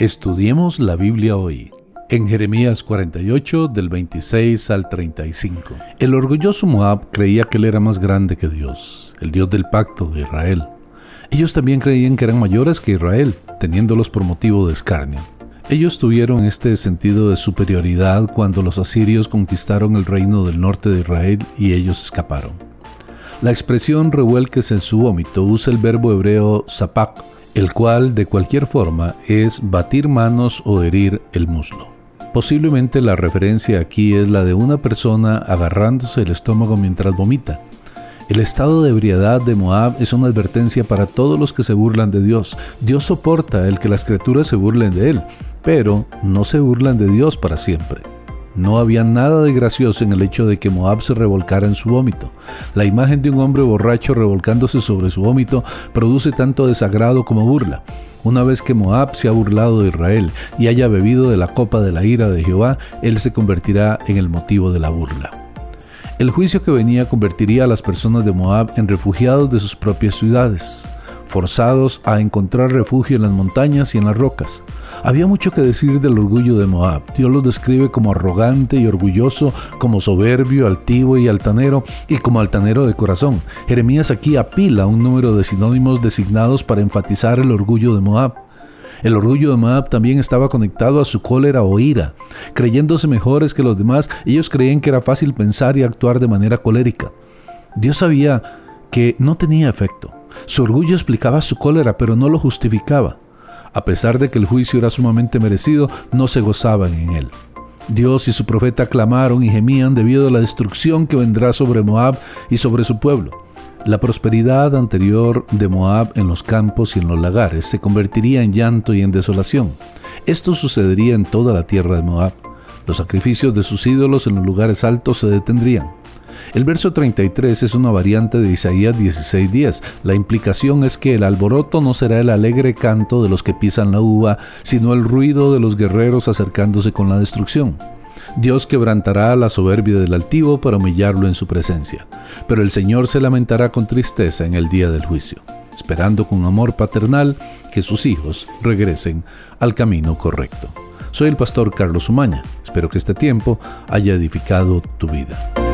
Estudiemos la Biblia hoy. En Jeremías 48 del 26 al 35. El orgulloso Moab creía que él era más grande que Dios, el Dios del pacto de Israel. Ellos también creían que eran mayores que Israel, teniéndolos por motivo de escarnio. Ellos tuvieron este sentido de superioridad cuando los asirios conquistaron el reino del norte de Israel y ellos escaparon. La expresión revuelques en su vómito usa el verbo hebreo zapak, el cual de cualquier forma es batir manos o herir el muslo. Posiblemente la referencia aquí es la de una persona agarrándose el estómago mientras vomita. El estado de ebriedad de Moab es una advertencia para todos los que se burlan de Dios. Dios soporta el que las criaturas se burlen de Él, pero no se burlan de Dios para siempre. No había nada de gracioso en el hecho de que Moab se revolcara en su vómito. La imagen de un hombre borracho revolcándose sobre su vómito produce tanto desagrado como burla. Una vez que Moab se ha burlado de Israel y haya bebido de la copa de la ira de Jehová, él se convertirá en el motivo de la burla. El juicio que venía convertiría a las personas de Moab en refugiados de sus propias ciudades forzados a encontrar refugio en las montañas y en las rocas. Había mucho que decir del orgullo de Moab. Dios los describe como arrogante y orgulloso, como soberbio, altivo y altanero, y como altanero de corazón. Jeremías aquí apila un número de sinónimos designados para enfatizar el orgullo de Moab. El orgullo de Moab también estaba conectado a su cólera o ira. Creyéndose mejores que los demás, ellos creían que era fácil pensar y actuar de manera colérica. Dios sabía que no tenía efecto. Su orgullo explicaba su cólera, pero no lo justificaba. A pesar de que el juicio era sumamente merecido, no se gozaban en él. Dios y su profeta clamaron y gemían debido a la destrucción que vendrá sobre Moab y sobre su pueblo. La prosperidad anterior de Moab en los campos y en los lagares se convertiría en llanto y en desolación. Esto sucedería en toda la tierra de Moab. Los sacrificios de sus ídolos en los lugares altos se detendrían. El verso 33 es una variante de Isaías 16:10. La implicación es que el alboroto no será el alegre canto de los que pisan la uva, sino el ruido de los guerreros acercándose con la destrucción. Dios quebrantará la soberbia del altivo para humillarlo en su presencia, pero el Señor se lamentará con tristeza en el día del juicio, esperando con amor paternal que sus hijos regresen al camino correcto. Soy el pastor Carlos Umaña. Espero que este tiempo haya edificado tu vida.